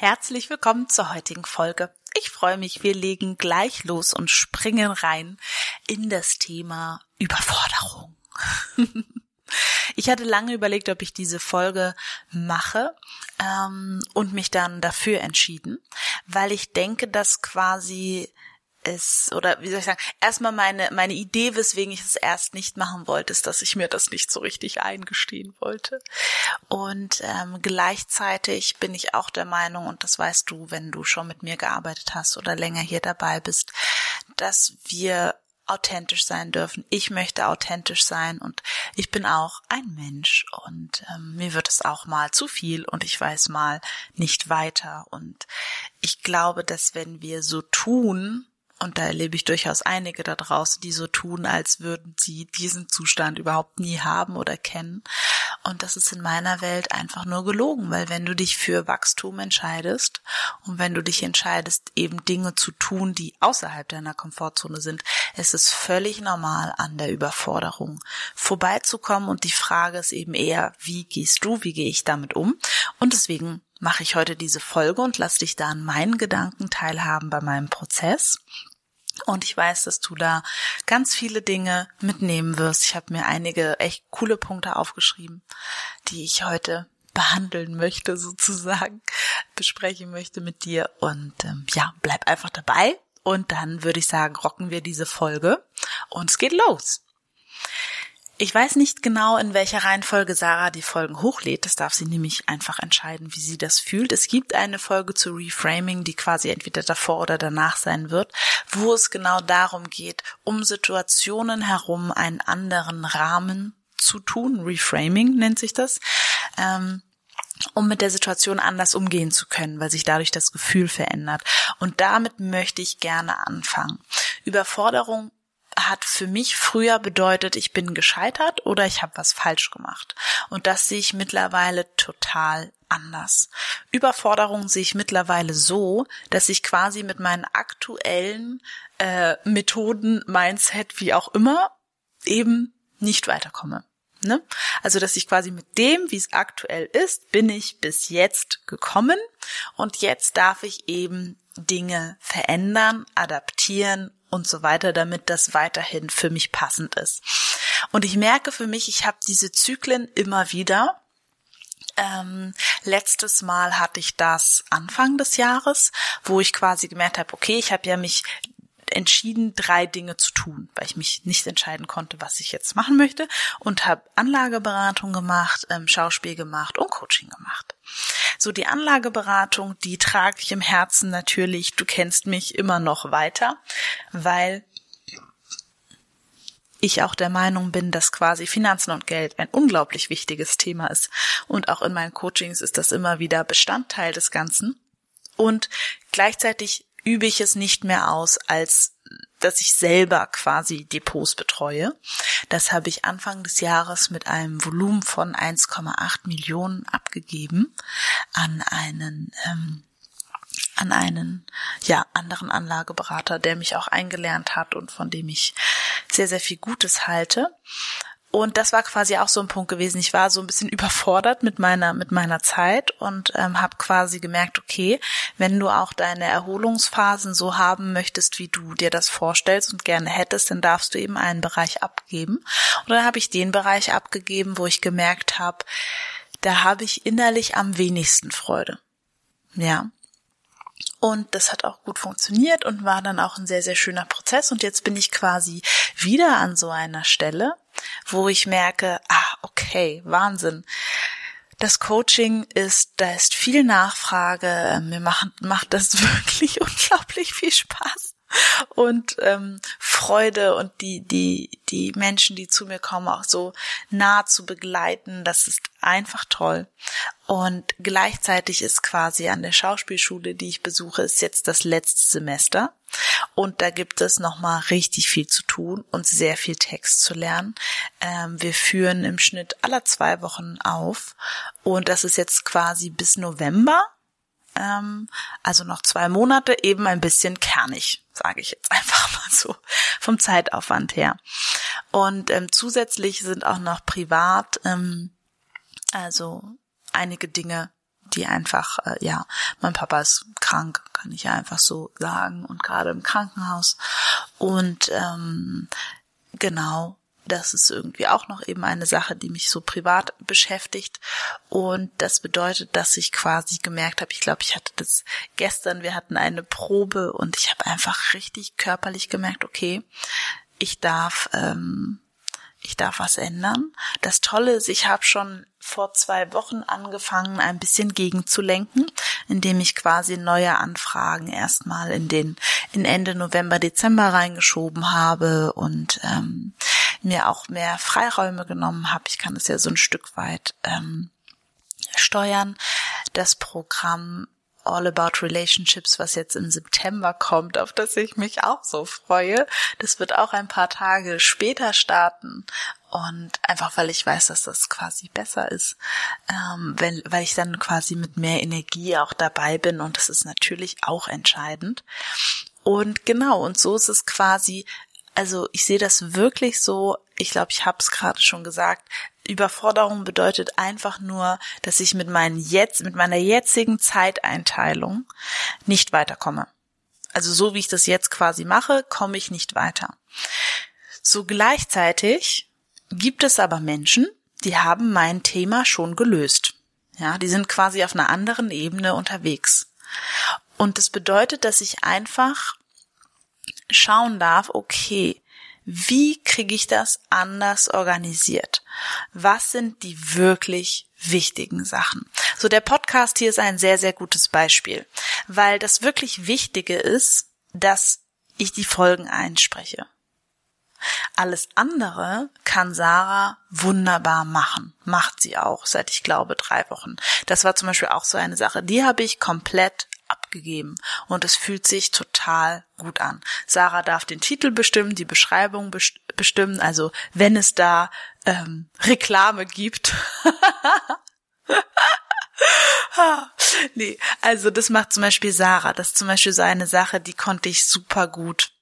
Herzlich willkommen zur heutigen Folge. Ich freue mich, wir legen gleich los und springen rein in das Thema Überforderung. Ich hatte lange überlegt, ob ich diese Folge mache ähm, und mich dann dafür entschieden, weil ich denke, dass quasi es oder wie soll ich sagen, erstmal meine meine Idee, weswegen ich es erst nicht machen wollte, ist, dass ich mir das nicht so richtig eingestehen wollte. Und ähm, gleichzeitig bin ich auch der Meinung, und das weißt du, wenn du schon mit mir gearbeitet hast oder länger hier dabei bist, dass wir authentisch sein dürfen. Ich möchte authentisch sein und ich bin auch ein Mensch und ähm, mir wird es auch mal zu viel und ich weiß mal nicht weiter und ich glaube, dass wenn wir so tun, und da erlebe ich durchaus einige da draußen, die so tun, als würden sie diesen Zustand überhaupt nie haben oder kennen. Und das ist in meiner Welt einfach nur gelogen, weil wenn du dich für Wachstum entscheidest und wenn du dich entscheidest, eben Dinge zu tun, die außerhalb deiner Komfortzone sind, es ist völlig normal, an der Überforderung vorbeizukommen. Und die Frage ist eben eher, wie gehst du, wie gehe ich damit um? Und deswegen mache ich heute diese Folge und lass dich da an meinen Gedanken teilhaben bei meinem Prozess. Und ich weiß, dass du da ganz viele Dinge mitnehmen wirst. Ich habe mir einige echt coole Punkte aufgeschrieben, die ich heute behandeln möchte, sozusagen, besprechen möchte mit dir. Und ähm, ja, bleib einfach dabei. Und dann würde ich sagen, rocken wir diese Folge und es geht los. Ich weiß nicht genau, in welcher Reihenfolge Sarah die Folgen hochlädt. Das darf sie nämlich einfach entscheiden, wie sie das fühlt. Es gibt eine Folge zu Reframing, die quasi entweder davor oder danach sein wird, wo es genau darum geht, um Situationen herum einen anderen Rahmen zu tun. Reframing nennt sich das. Ähm, um mit der Situation anders umgehen zu können, weil sich dadurch das Gefühl verändert. Und damit möchte ich gerne anfangen. Überforderung hat für mich früher bedeutet, ich bin gescheitert oder ich habe was falsch gemacht. Und das sehe ich mittlerweile total anders. Überforderung sehe ich mittlerweile so, dass ich quasi mit meinen aktuellen äh, Methoden, Mindset, wie auch immer, eben nicht weiterkomme. Ne? Also, dass ich quasi mit dem, wie es aktuell ist, bin ich bis jetzt gekommen und jetzt darf ich eben Dinge verändern, adaptieren und so weiter, damit das weiterhin für mich passend ist. Und ich merke für mich, ich habe diese Zyklen immer wieder. Ähm, letztes Mal hatte ich das Anfang des Jahres, wo ich quasi gemerkt habe, okay, ich habe ja mich entschieden, drei Dinge zu tun, weil ich mich nicht entscheiden konnte, was ich jetzt machen möchte und habe Anlageberatung gemacht, ähm, Schauspiel gemacht und Coaching gemacht. So die Anlageberatung, die trage ich im Herzen natürlich. Du kennst mich immer noch weiter, weil ich auch der Meinung bin, dass quasi Finanzen und Geld ein unglaublich wichtiges Thema ist. Und auch in meinen Coachings ist das immer wieder Bestandteil des Ganzen. Und gleichzeitig übe ich es nicht mehr aus, als dass ich selber quasi Depots betreue. Das habe ich Anfang des Jahres mit einem Volumen von 1,8 Millionen abgegeben an einen ähm, an einen ja anderen Anlageberater, der mich auch eingelernt hat und von dem ich sehr sehr viel Gutes halte. Und das war quasi auch so ein Punkt gewesen. Ich war so ein bisschen überfordert mit meiner mit meiner Zeit und ähm, habe quasi gemerkt, okay, wenn du auch deine Erholungsphasen so haben möchtest, wie du dir das vorstellst und gerne hättest, dann darfst du eben einen Bereich abgeben. Und dann habe ich den Bereich abgegeben, wo ich gemerkt habe, da habe ich innerlich am wenigsten Freude. Ja. Und das hat auch gut funktioniert und war dann auch ein sehr, sehr schöner Prozess. Und jetzt bin ich quasi wieder an so einer Stelle, wo ich merke, ah, okay, Wahnsinn. Das Coaching ist, da ist viel Nachfrage. Mir macht, macht das wirklich unglaublich viel Spaß. Und ähm, Freude und die die die Menschen, die zu mir kommen, auch so nah zu begleiten. Das ist einfach toll. Und gleichzeitig ist quasi an der Schauspielschule, die ich besuche, ist jetzt das letzte Semester. Und da gibt es nochmal richtig viel zu tun und sehr viel Text zu lernen. Ähm, wir führen im Schnitt aller zwei Wochen auf. Und das ist jetzt quasi bis November ähm, also noch zwei Monate, eben ein bisschen kernig, sage ich jetzt einfach mal so, vom Zeitaufwand her. Und ähm, zusätzlich sind auch noch privat, ähm, also einige Dinge, die einfach, äh, ja, mein Papa ist krank, kann ich ja einfach so sagen, und gerade im Krankenhaus. Und ähm, genau, das ist irgendwie auch noch eben eine Sache, die mich so privat beschäftigt. Und das bedeutet, dass ich quasi gemerkt habe, ich glaube, ich hatte das gestern, wir hatten eine Probe und ich habe einfach richtig körperlich gemerkt, okay, ich darf, ähm, ich darf was ändern. Das Tolle ist, ich habe schon vor zwei Wochen angefangen, ein bisschen gegenzulenken, indem ich quasi neue Anfragen erstmal in den in Ende November, Dezember reingeschoben habe und ähm, mir auch mehr Freiräume genommen habe. Ich kann es ja so ein Stück weit ähm, steuern. Das Programm All About Relationships, was jetzt im September kommt, auf das ich mich auch so freue. Das wird auch ein paar Tage später starten. Und einfach weil ich weiß, dass das quasi besser ist, ähm, wenn, weil ich dann quasi mit mehr Energie auch dabei bin und das ist natürlich auch entscheidend. Und genau, und so ist es quasi also ich sehe das wirklich so, ich glaube, ich habe es gerade schon gesagt, Überforderung bedeutet einfach nur, dass ich mit meinen jetzt, mit meiner jetzigen Zeiteinteilung nicht weiterkomme. Also so wie ich das jetzt quasi mache, komme ich nicht weiter. So gleichzeitig gibt es aber Menschen, die haben mein Thema schon gelöst. Ja, die sind quasi auf einer anderen Ebene unterwegs. Und das bedeutet, dass ich einfach schauen darf, okay, wie kriege ich das anders organisiert? Was sind die wirklich wichtigen Sachen? So, der Podcast hier ist ein sehr, sehr gutes Beispiel, weil das wirklich Wichtige ist, dass ich die Folgen einspreche. Alles andere kann Sarah wunderbar machen. Macht sie auch seit, ich glaube, drei Wochen. Das war zum Beispiel auch so eine Sache. Die habe ich komplett abgegeben und es fühlt sich total gut an. Sarah darf den Titel bestimmen, die Beschreibung bestimmen, also wenn es da ähm, Reklame gibt. nee, also das macht zum Beispiel Sarah. Das ist zum Beispiel so eine Sache, die konnte ich super gut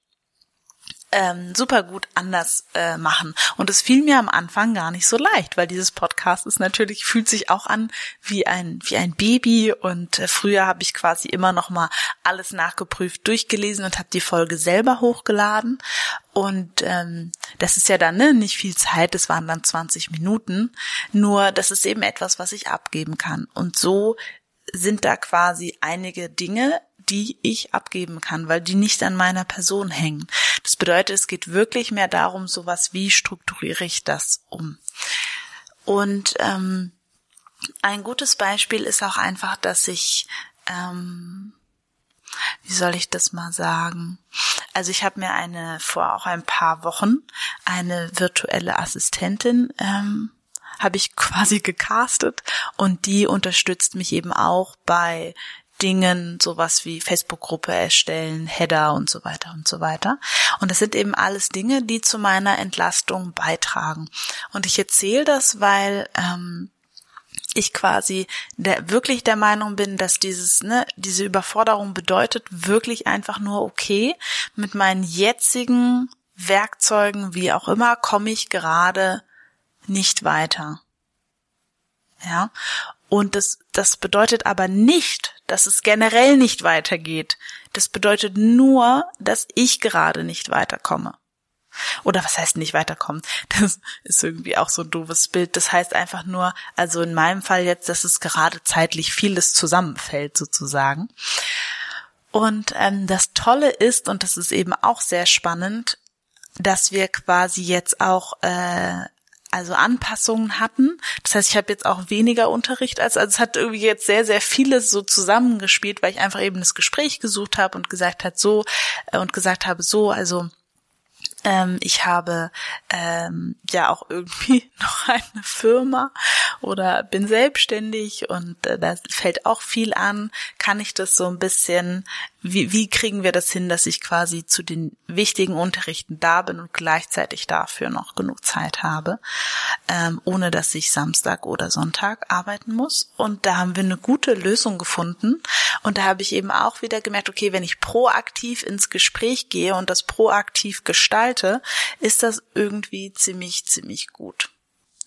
ähm, super gut anders äh, machen. Und es fiel mir am Anfang gar nicht so leicht, weil dieses Podcast ist natürlich, fühlt sich auch an wie ein, wie ein Baby. Und äh, früher habe ich quasi immer noch mal alles nachgeprüft, durchgelesen und habe die Folge selber hochgeladen. Und ähm, das ist ja dann ne, nicht viel Zeit, das waren dann 20 Minuten. Nur das ist eben etwas, was ich abgeben kann. Und so sind da quasi einige Dinge, die ich abgeben kann, weil die nicht an meiner Person hängen. Das bedeutet, es geht wirklich mehr darum, sowas wie strukturiere ich das um. Und ähm, ein gutes Beispiel ist auch einfach, dass ich ähm, wie soll ich das mal sagen? Also ich habe mir eine vor auch ein paar Wochen eine virtuelle Assistentin ähm, habe ich quasi gecastet und die unterstützt mich eben auch bei Dingen, sowas wie Facebook-Gruppe erstellen, Header und so weiter und so weiter. Und das sind eben alles Dinge, die zu meiner Entlastung beitragen. Und ich erzähle das, weil ähm, ich quasi der, wirklich der Meinung bin, dass dieses, ne, diese Überforderung bedeutet wirklich einfach nur, okay, mit meinen jetzigen Werkzeugen, wie auch immer, komme ich gerade nicht weiter. Ja. Und das, das bedeutet aber nicht, dass es generell nicht weitergeht. Das bedeutet nur, dass ich gerade nicht weiterkomme. Oder was heißt nicht weiterkommen? Das ist irgendwie auch so ein doofes Bild. Das heißt einfach nur, also in meinem Fall jetzt, dass es gerade zeitlich vieles zusammenfällt sozusagen. Und ähm, das Tolle ist, und das ist eben auch sehr spannend, dass wir quasi jetzt auch äh, also Anpassungen hatten. Das heißt, ich habe jetzt auch weniger Unterricht als, also es hat irgendwie jetzt sehr, sehr vieles so zusammengespielt, weil ich einfach eben das Gespräch gesucht habe und gesagt hat so äh, und gesagt habe so, also ähm, ich habe ähm, ja auch irgendwie noch eine Firma oder bin selbstständig und äh, da fällt auch viel an. Kann ich das so ein bisschen, wie, wie kriegen wir das hin, dass ich quasi zu den wichtigen Unterrichten da bin und gleichzeitig dafür noch genug Zeit habe, ähm, ohne dass ich Samstag oder Sonntag arbeiten muss. Und da haben wir eine gute Lösung gefunden. Und da habe ich eben auch wieder gemerkt, okay, wenn ich proaktiv ins Gespräch gehe und das proaktiv gestalte, ist das irgendwie ziemlich, ziemlich gut.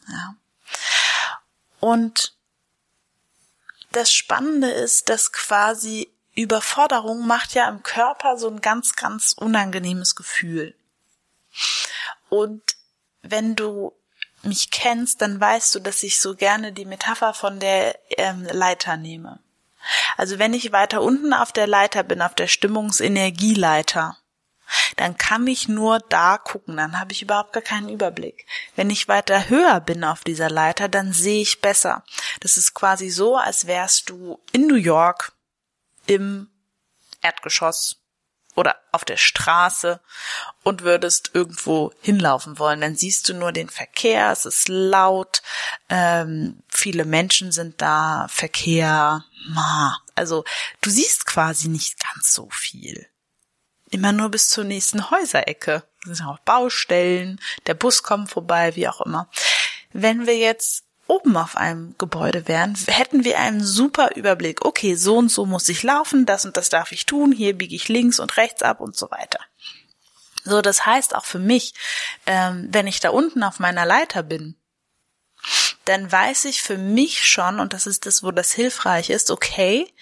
Ja. Und das Spannende ist, dass quasi Überforderung macht ja im Körper so ein ganz, ganz unangenehmes Gefühl. Und wenn du mich kennst, dann weißt du, dass ich so gerne die Metapher von der ähm, Leiter nehme. Also wenn ich weiter unten auf der Leiter bin, auf der Stimmungsenergieleiter, dann kann ich nur da gucken, dann habe ich überhaupt gar keinen Überblick. Wenn ich weiter höher bin auf dieser Leiter, dann sehe ich besser. Das ist quasi so, als wärst du in New York im Erdgeschoss oder auf der Straße und würdest irgendwo hinlaufen wollen, dann siehst du nur den Verkehr, es ist laut, ähm, viele Menschen sind da, Verkehr, ma, also du siehst quasi nicht ganz so viel immer nur bis zur nächsten Häuserecke. Das sind auch Baustellen, der Bus kommt vorbei, wie auch immer. Wenn wir jetzt oben auf einem Gebäude wären, hätten wir einen super Überblick. Okay, so und so muss ich laufen, das und das darf ich tun, hier biege ich links und rechts ab und so weiter. So, das heißt auch für mich, ähm, wenn ich da unten auf meiner Leiter bin, dann weiß ich für mich schon, und das ist das, wo das hilfreich ist, okay,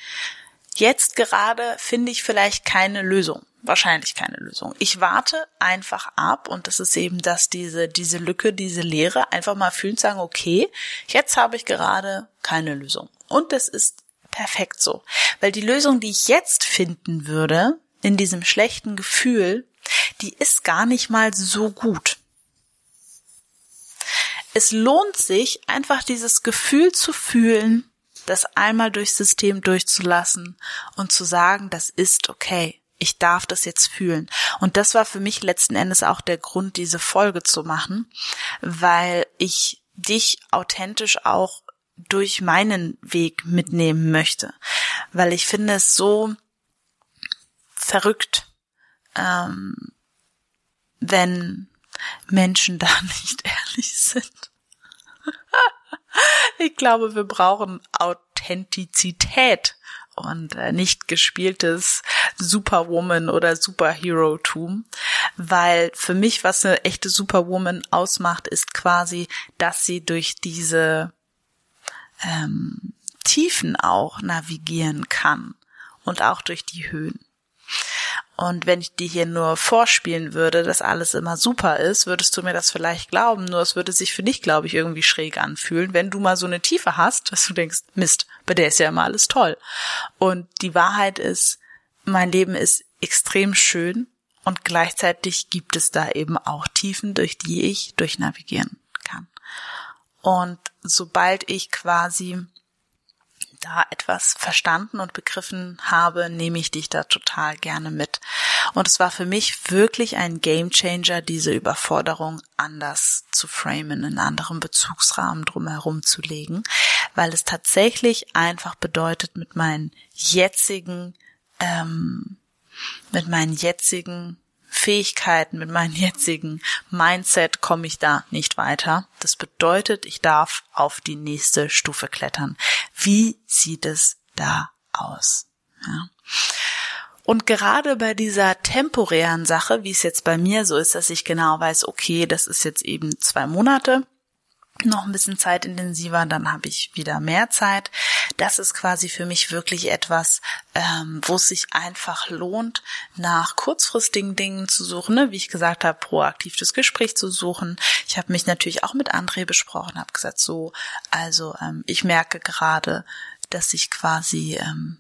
jetzt gerade finde ich vielleicht keine Lösung wahrscheinlich keine Lösung. Ich warte einfach ab und das ist eben das, diese, diese Lücke, diese Leere, einfach mal fühlen, sagen, okay, jetzt habe ich gerade keine Lösung. Und das ist perfekt so. Weil die Lösung, die ich jetzt finden würde, in diesem schlechten Gefühl, die ist gar nicht mal so gut. Es lohnt sich, einfach dieses Gefühl zu fühlen, das einmal durchs System durchzulassen und zu sagen, das ist okay ich darf das jetzt fühlen. Und das war für mich letzten Endes auch der Grund, diese Folge zu machen, weil ich dich authentisch auch durch meinen Weg mitnehmen möchte, weil ich finde es so verrückt, ähm, wenn Menschen da nicht ehrlich sind. ich glaube, wir brauchen Authentizität und äh, nicht gespieltes Superwoman oder Superhero-Tum, weil für mich, was eine echte Superwoman ausmacht, ist quasi, dass sie durch diese ähm, Tiefen auch navigieren kann und auch durch die Höhen. Und wenn ich dir hier nur vorspielen würde, dass alles immer super ist, würdest du mir das vielleicht glauben. Nur es würde sich für dich, glaube ich, irgendwie schräg anfühlen, wenn du mal so eine Tiefe hast, dass du denkst, Mist, bei der ist ja immer alles toll. Und die Wahrheit ist, mein Leben ist extrem schön und gleichzeitig gibt es da eben auch Tiefen, durch die ich durchnavigieren kann. Und sobald ich quasi da etwas verstanden und begriffen habe, nehme ich dich da total gerne mit. Und es war für mich wirklich ein Gamechanger, diese Überforderung anders zu framen, einen anderen Bezugsrahmen drumherum zu legen, weil es tatsächlich einfach bedeutet, mit meinen jetzigen, ähm, mit meinen jetzigen Fähigkeiten, mit meinem jetzigen Mindset komme ich da nicht weiter. Das bedeutet, ich darf auf die nächste Stufe klettern. Wie sieht es da aus? Ja. Und gerade bei dieser temporären Sache, wie es jetzt bei mir so ist, dass ich genau weiß, okay, das ist jetzt eben zwei Monate, noch ein bisschen zeitintensiver, dann habe ich wieder mehr Zeit. Das ist quasi für mich wirklich etwas, ähm, wo es sich einfach lohnt, nach kurzfristigen Dingen zu suchen, ne? wie ich gesagt habe, proaktiv das Gespräch zu suchen. Ich habe mich natürlich auch mit André besprochen, habe gesagt, so, also ähm, ich merke gerade, dass ich quasi ähm,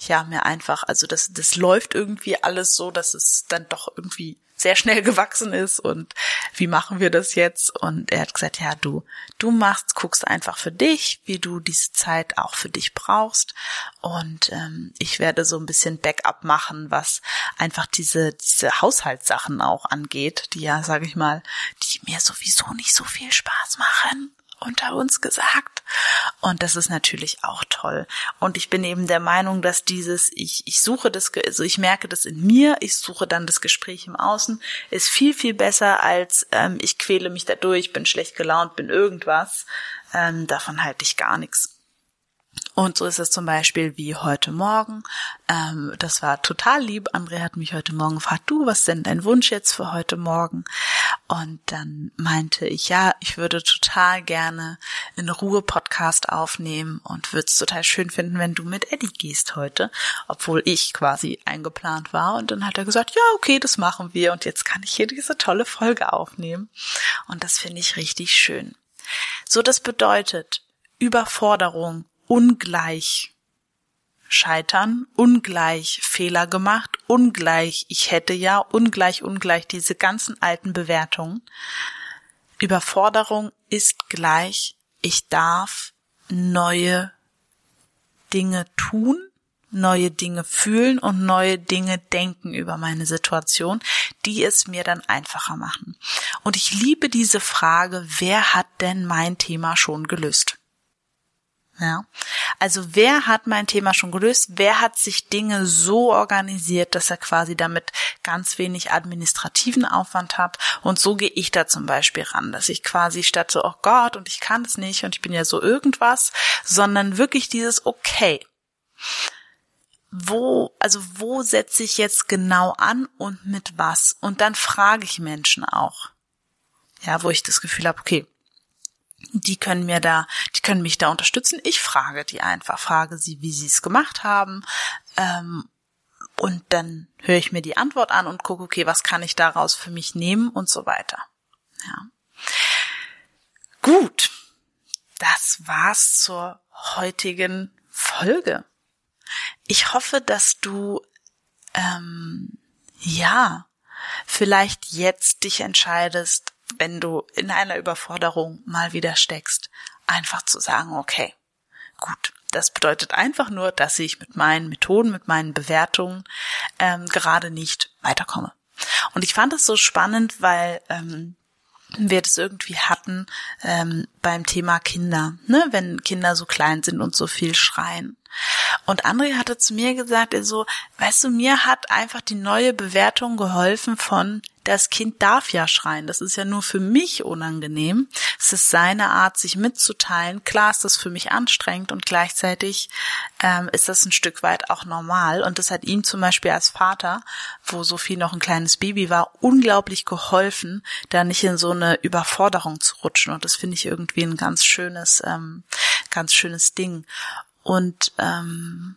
ja mir einfach, also das das läuft irgendwie alles so, dass es dann doch irgendwie sehr schnell gewachsen ist und wie machen wir das jetzt? Und er hat gesagt, ja, du, du machst, guckst einfach für dich, wie du diese Zeit auch für dich brauchst. Und ähm, ich werde so ein bisschen Backup machen, was einfach diese, diese Haushaltssachen auch angeht, die ja, sage ich mal, die mir sowieso nicht so viel Spaß machen unter uns gesagt. Und das ist natürlich auch toll. Und ich bin eben der Meinung, dass dieses, ich, ich suche das, also ich merke das in mir, ich suche dann das Gespräch im Außen, ist viel, viel besser als ähm, ich quäle mich dadurch, bin schlecht gelaunt, bin irgendwas. Ähm, davon halte ich gar nichts. Und so ist es zum Beispiel wie heute Morgen. Ähm, das war total lieb. André hat mich heute Morgen gefragt, du, was denn dein Wunsch jetzt für heute Morgen? Und dann meinte ich, ja, ich würde total gerne in Ruhe Podcast aufnehmen und würde es total schön finden, wenn du mit Eddie gehst heute, obwohl ich quasi eingeplant war. Und dann hat er gesagt, ja, okay, das machen wir. Und jetzt kann ich hier diese tolle Folge aufnehmen. Und das finde ich richtig schön. So, das bedeutet Überforderung ungleich scheitern, ungleich Fehler gemacht, ungleich ich hätte ja, ungleich, ungleich diese ganzen alten Bewertungen. Überforderung ist gleich, ich darf neue Dinge tun, neue Dinge fühlen und neue Dinge denken über meine Situation, die es mir dann einfacher machen. Und ich liebe diese Frage, wer hat denn mein Thema schon gelöst? Ja. Also wer hat mein Thema schon gelöst? Wer hat sich Dinge so organisiert, dass er quasi damit ganz wenig administrativen Aufwand hat? Und so gehe ich da zum Beispiel ran, dass ich quasi statt so, oh Gott, und ich kann es nicht und ich bin ja so irgendwas, sondern wirklich dieses, okay. Wo, also wo setze ich jetzt genau an und mit was? Und dann frage ich Menschen auch. Ja, wo ich das Gefühl habe, okay, die können mir da, die können mich da unterstützen. Ich frage die einfach, frage sie, wie sie es gemacht haben. Ähm, und dann höre ich mir die Antwort an und gucke, okay, was kann ich daraus für mich nehmen und so weiter. Ja. Gut, das war's zur heutigen Folge. Ich hoffe, dass du ähm, ja vielleicht jetzt dich entscheidest, wenn du in einer Überforderung mal wieder steckst, einfach zu sagen, okay, gut, das bedeutet einfach nur, dass ich mit meinen Methoden, mit meinen Bewertungen ähm, gerade nicht weiterkomme. Und ich fand es so spannend, weil ähm, wir das irgendwie hatten ähm, beim Thema Kinder, ne? wenn Kinder so klein sind und so viel schreien. Und André hatte zu mir gesagt, er so, weißt du, mir hat einfach die neue Bewertung geholfen von, das Kind darf ja schreien. Das ist ja nur für mich unangenehm. Es ist seine Art, sich mitzuteilen. Klar ist das für mich anstrengend und gleichzeitig ähm, ist das ein Stück weit auch normal. Und das hat ihm zum Beispiel als Vater, wo Sophie noch ein kleines Baby war, unglaublich geholfen, da nicht in so eine Überforderung zu rutschen. Und das finde ich irgendwie ein ganz schönes, ähm, ganz schönes Ding. Und ähm,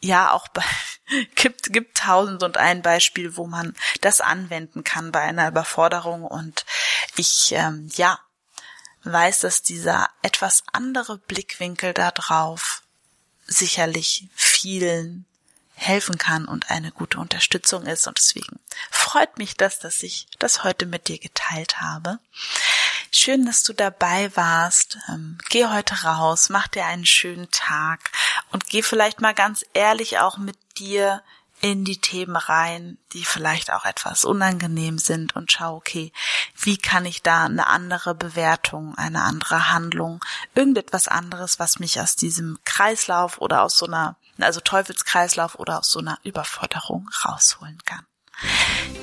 ja, auch bei, gibt, gibt tausend und ein Beispiel, wo man das anwenden kann bei einer Überforderung. Und ich, ähm, ja, weiß, dass dieser etwas andere Blickwinkel da drauf sicherlich vielen helfen kann und eine gute Unterstützung ist. Und deswegen freut mich das, dass ich das heute mit dir geteilt habe. Schön, dass du dabei warst. Ähm, geh heute raus, mach dir einen schönen Tag und geh vielleicht mal ganz ehrlich auch mit dir in die Themen rein, die vielleicht auch etwas unangenehm sind und schau, okay, wie kann ich da eine andere Bewertung, eine andere Handlung, irgendetwas anderes, was mich aus diesem Kreislauf oder aus so einer, also Teufelskreislauf oder aus so einer Überforderung rausholen kann.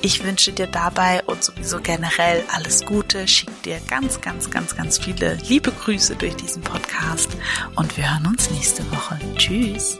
Ich wünsche dir dabei und sowieso generell alles Gute, schick dir ganz, ganz, ganz, ganz viele liebe Grüße durch diesen Podcast und wir hören uns nächste Woche. Tschüss.